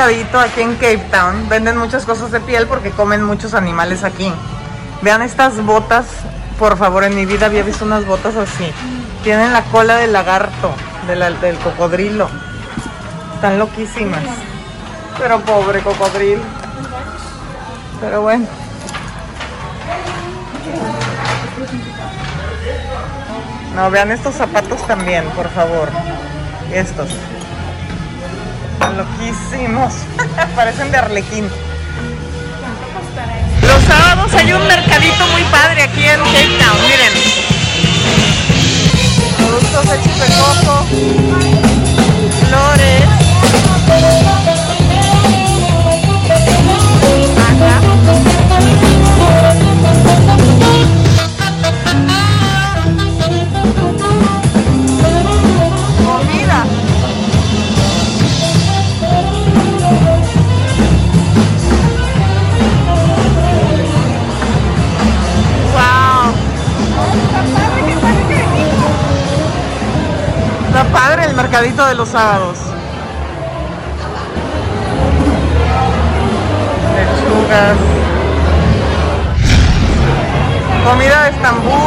Mercadito aquí en Cape Town. Venden muchas cosas de piel porque comen muchos animales aquí. Vean estas botas. Por favor, en mi vida había visto unas botas así. Tienen la cola del lagarto, de la- del cocodrilo. Están loquísimas. Pero pobre cocodrilo. Pero bueno. No, vean estos zapatos también, por favor. Estos. Están loquísimos. Parecen de arlequín. Los sábados hay un mercadito muy padre mercadito de los sábados. Lechugas. Comida de Estambul.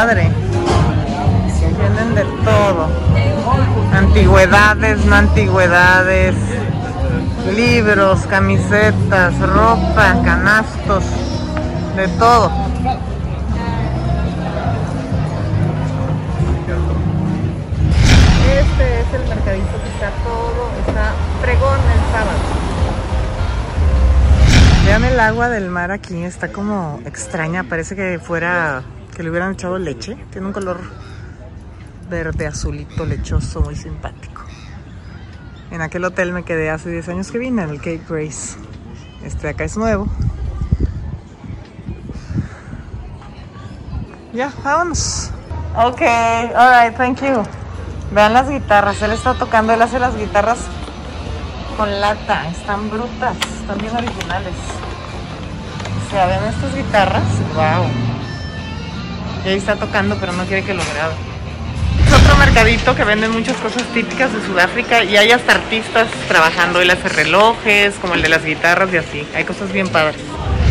Padre. Tienen de todo. Antigüedades, no antigüedades. Libros, camisetas, ropa, canastos. De todo. Este es el mercadito que está todo, está fregón el sábado. Vean el agua del mar aquí, está como extraña, parece que fuera, que le hubieran echado leche. Tiene un color verde azulito lechoso, muy simpático. En aquel hotel me quedé hace 10 años que vine, en el Cape Grace. Este de acá es nuevo. Ya, vámonos. Ok, alright, thank you. Vean las guitarras, él está tocando, él hace las guitarras con lata, están brutas, están bien originales. O sea, ven estas guitarras, wow. Y ahí está tocando, pero no quiere que lo grabe. Es otro mercadito que venden muchas cosas típicas de Sudáfrica y hay hasta artistas trabajando. Él hace relojes, como el de las guitarras y así. Hay cosas bien padres.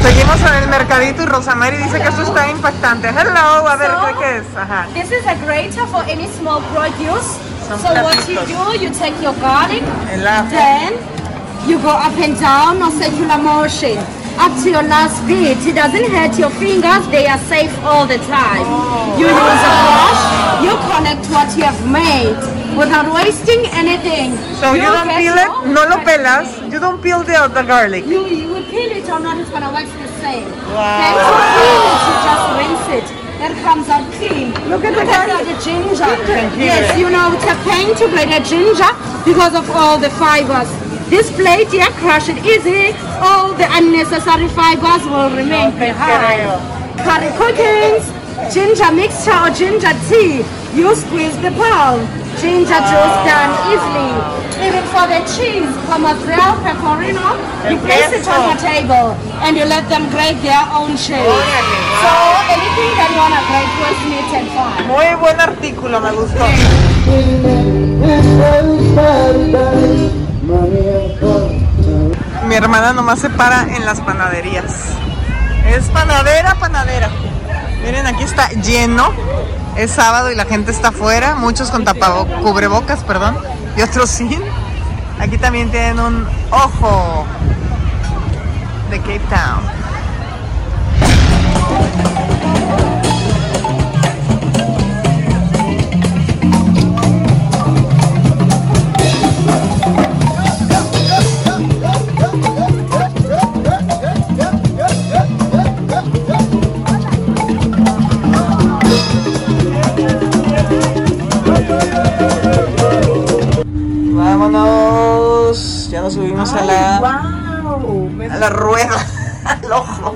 Seguimos en el mercadito y Rosamary dice que esto está impactante. Hello, a ver, So- ¿qué, es? Ajá. This is a grater for any small produce. So what you do, you take your garlic, El ajo. then you go up and down on circular motion up to your last bit. It doesn't hurt your fingers; they are safe all the time. You use a brush, you connect what you have made without wasting anything. So you don't peel it, no lo pelas, you don't peel the, the garlic. You, you will peel it or not, it's gonna work the same. Wow. Then to peel it, you just rinse it. That comes out clean. Look at the Look garlic. the ginger. You. Yes, you know, it's a pain to grate a ginger because of all the fibers. This plate, yeah, crush it easy. All the unnecessary fibers will remain behind. Curry cookings, ginger mixture or ginger tea. You squeeze the palm. Ginger juice done easily. Even for the cheese, mozzarella, pecorino, you place it on the table and you let them grate their own cheese. So anything that you want to grate with meat and fine. Muy buen artículo, me gustó. Mi hermana nomás se para en las panaderías. Es panadera, panadera. Miren, aquí está lleno. Es sábado y la gente está afuera. Muchos con tapabo cubrebocas, perdón. Y otros sin. Aquí también tienen un ojo de Cape Town. La rueda, al ojo.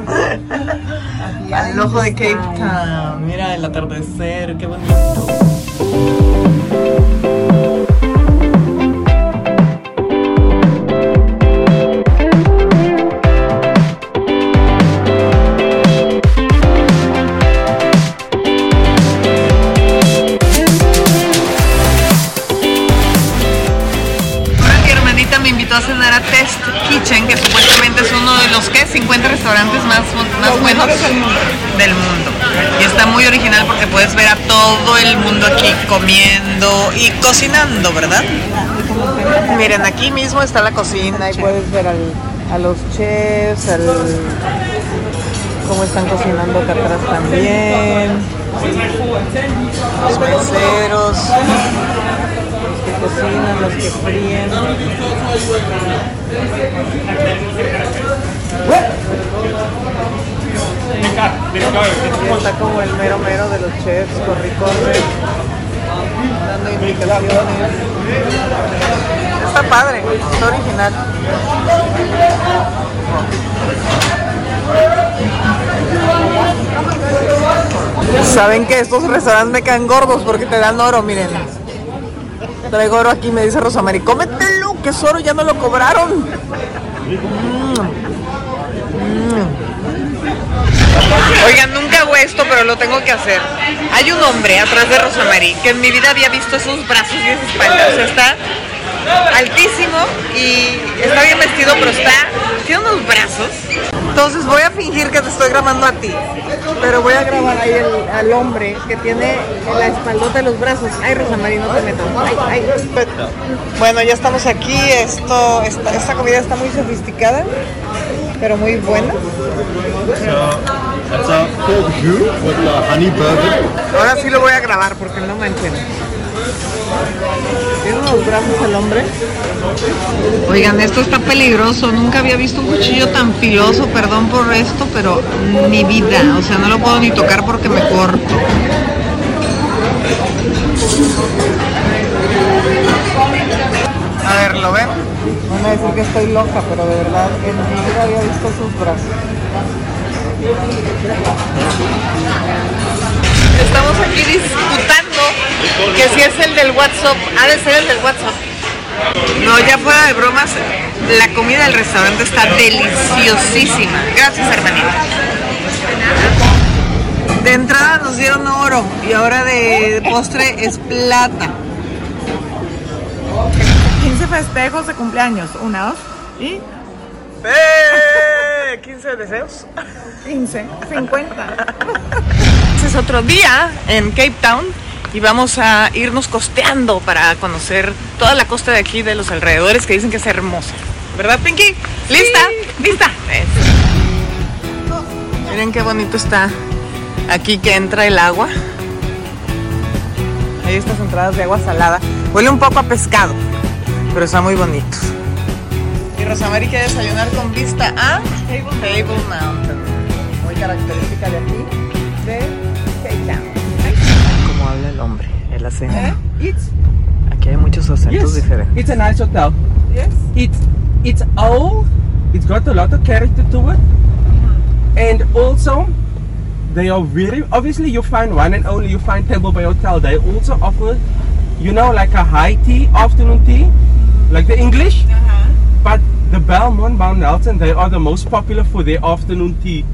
Al ojo de Cape Town. Mira el atardecer, qué bonito. Original porque puedes ver a todo el mundo aquí comiendo y cocinando, ¿verdad? Miren, aquí mismo está la cocina y puedes ver al- a los chefs, al, cómo están cocinando acá atrás también. Los meseros los que cocinan, los que fríen. Está como el mero mero de los chefs, corre corre, dando indicaciones. Está padre, está original. Saben que estos restaurantes me caen gordos porque te dan oro, miren. Traigo oro aquí, me dice Rosamari, cómetelo, que es oro, ya no lo cobraron. Mm. Mm. Oigan, nunca hago esto, pero lo tengo que hacer. Hay un hombre atrás de Rosamari que en mi vida había visto esos brazos y esa espalda. O sea, está altísimo y está bien vestido, pero está. Tiene unos brazos. Entonces voy a fingir que te estoy grabando a ti. Pero voy a grabar ahí el- al hombre que tiene la espaldota de los brazos. Ay, Rosamari, no te metas. Ay, ay. Bueno, ya estamos aquí. Esto, esta, esta comida está muy sofisticada, pero muy buena. That's a pork jus with a honey burger. Ahora sí lo voy a grabar porque no manchen. Tiene unos brazos el hombre. Oigan, esto está peligroso. Nunca había visto un cuchillo tan filoso. Perdón por esto, pero mi vida. O sea, no lo puedo ni tocar porque me corto. A ver, ¿lo ven? Van a decir que estoy loca, pero de verdad en mi vida había visto sus brazos. Estamos aquí disputando que si es el del WhatsApp, ha de ser el del WhatsApp. No, ya fuera de bromas, la comida del restaurante está deliciosísima. Gracias, hermanita. De entrada nos dieron oro y ahora de postre es plata. 15 festejos de cumpleaños, una, dos y ¡Eh! 15 deseos. 15, 50. Este es otro día en Cape Town y vamos a irnos costeando para conocer toda la costa de aquí de los alrededores que dicen que es hermosa. ¿Verdad, Pinky? ¿Lista? ¿Lista? Eso. Miren qué bonito está aquí que entra el agua. Hay estas entradas de agua salada. Huele un poco a pescado, pero está muy bonito. Y Rosamari quiere desayunar con vista a Table, Mountain. Muy característica de aquí, de Cape Town. Como habla el hombre, el acento. It's Aquí hay muchos acentos yes, diferentes. it's a nice hotel. Yes. It's it's old. It's got a lot of character to it, and also they are very obviously you find one and only you find Table Bay Hotel. They also offer, you know, like a high tea, afternoon tea, like the English. But the Belmont Mount Nelson, they are the most popular for their afternoon tea.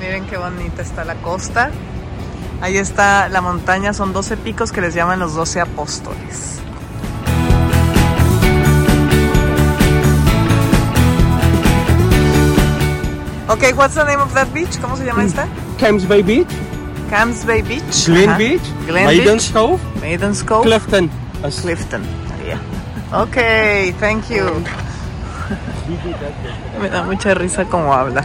Miren qué bonita está la costa. Ahí está la montaña, son 12 picos que les llaman los 12 apóstoles. Ok, what's the name of that beach? ¿Cómo se llama esta? Camps Bay Beach, Camps Bay Beach. Glen Ajá. Beach, Glen Maiden's Beach. Cove, Maiden's Cove. Clifton. Clifton. Yeah. Ok, thank you. Me da mucha risa como habla.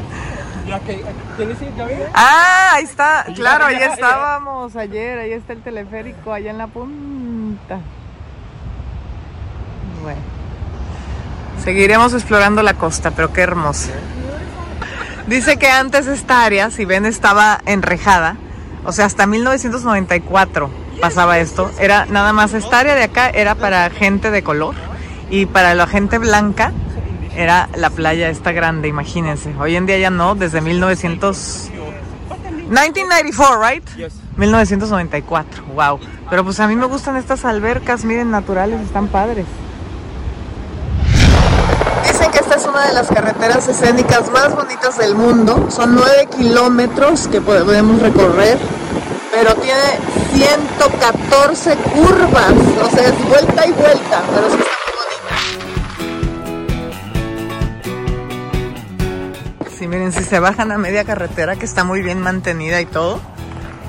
Ah, ahí está. Claro, ahí estábamos ayer. Ahí está el teleférico, allá en la punta. Bueno. Seguiremos explorando la costa, pero qué hermosa. Dice que antes esta área, si ven, estaba enrejada. O sea, hasta 1994 pasaba esto. Era nada más esta área de acá era para gente de color y para la gente blanca era la playa esta grande, imagínense. Hoy en día ya no, desde 1900 1994, right? 1994. Wow. Pero pues a mí me gustan estas albercas, miren, naturales, están padres. Una de las carreteras escénicas más bonitas del mundo. Son 9 kilómetros que podemos recorrer, pero tiene 114 curvas. O sea, es vuelta y vuelta, pero sí está muy bonita. Sí, miren, si se bajan a media carretera, que está muy bien mantenida y todo,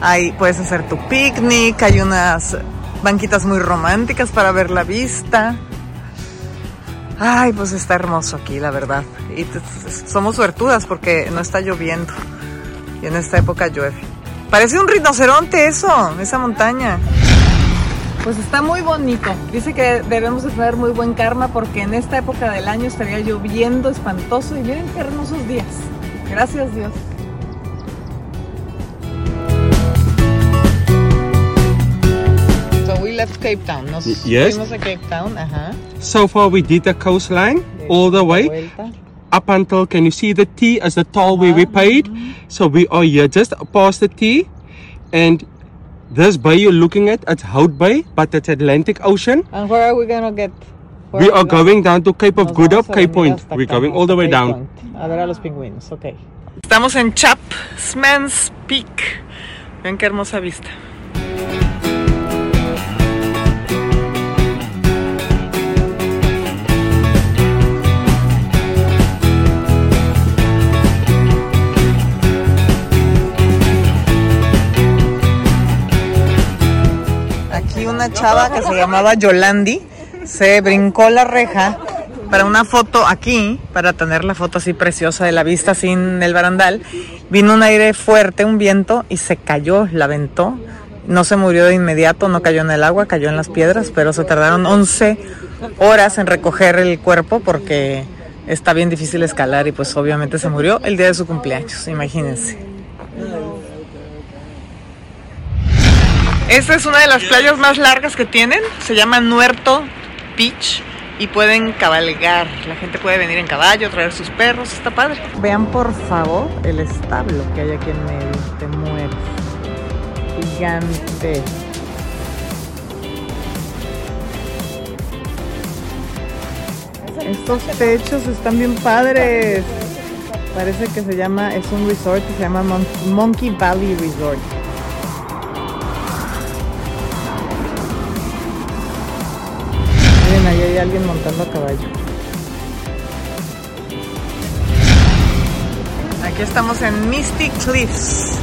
ahí puedes hacer tu picnic, hay unas banquitas muy románticas para ver la vista. Ay, pues está hermoso aquí, la verdad. Y somos suertudas porque no está lloviendo. Y en esta época llueve. Parece un rinoceronte eso, esa montaña. Pues está muy bonito. Dice que debemos de tener muy buen karma porque en esta época del año estaría lloviendo espantoso y miren qué hermosos días. Gracias Dios. So we left Cape Town. Nos yes. fuimos a Cape Town. Ajá. So far we did the coastline all the way up until can you see the T as the toll where we paid? Mm-hmm. So we are here just past the T and this bay you're looking at it's Hout Bay but it's Atlantic Ocean. And where are we gonna get? We are going down to Cape of Good Hope, Cape Point. We're going all the way down. A ver a los pingüinos, ok. Estamos en Chapman's Peak. Ven qué hermosa vista. Una chava que se llamaba Yolandi se brincó la reja para una foto aquí, para tener la foto así preciosa de la vista sin el barandal. Vino un aire fuerte, un viento y se cayó, la aventó. No se murió de inmediato, no cayó en el agua, cayó en las piedras, pero se tardaron 11 horas en recoger el cuerpo porque está bien difícil escalar y pues obviamente se murió el día de su cumpleaños, imagínense. Esta es una de las playas más largas que tienen, se llama Nuerto Beach y pueden cabalgar. La gente puede venir en caballo, traer sus perros, está padre. Vean por favor el establo que hay aquí en medio, te mueres. Gigante. Estos techos están bien padres. Parece que se llama, es un resort que se llama Mon Monkey Valley Resort. Alguien montando a caballo. Aquí estamos en Misty Cliffs.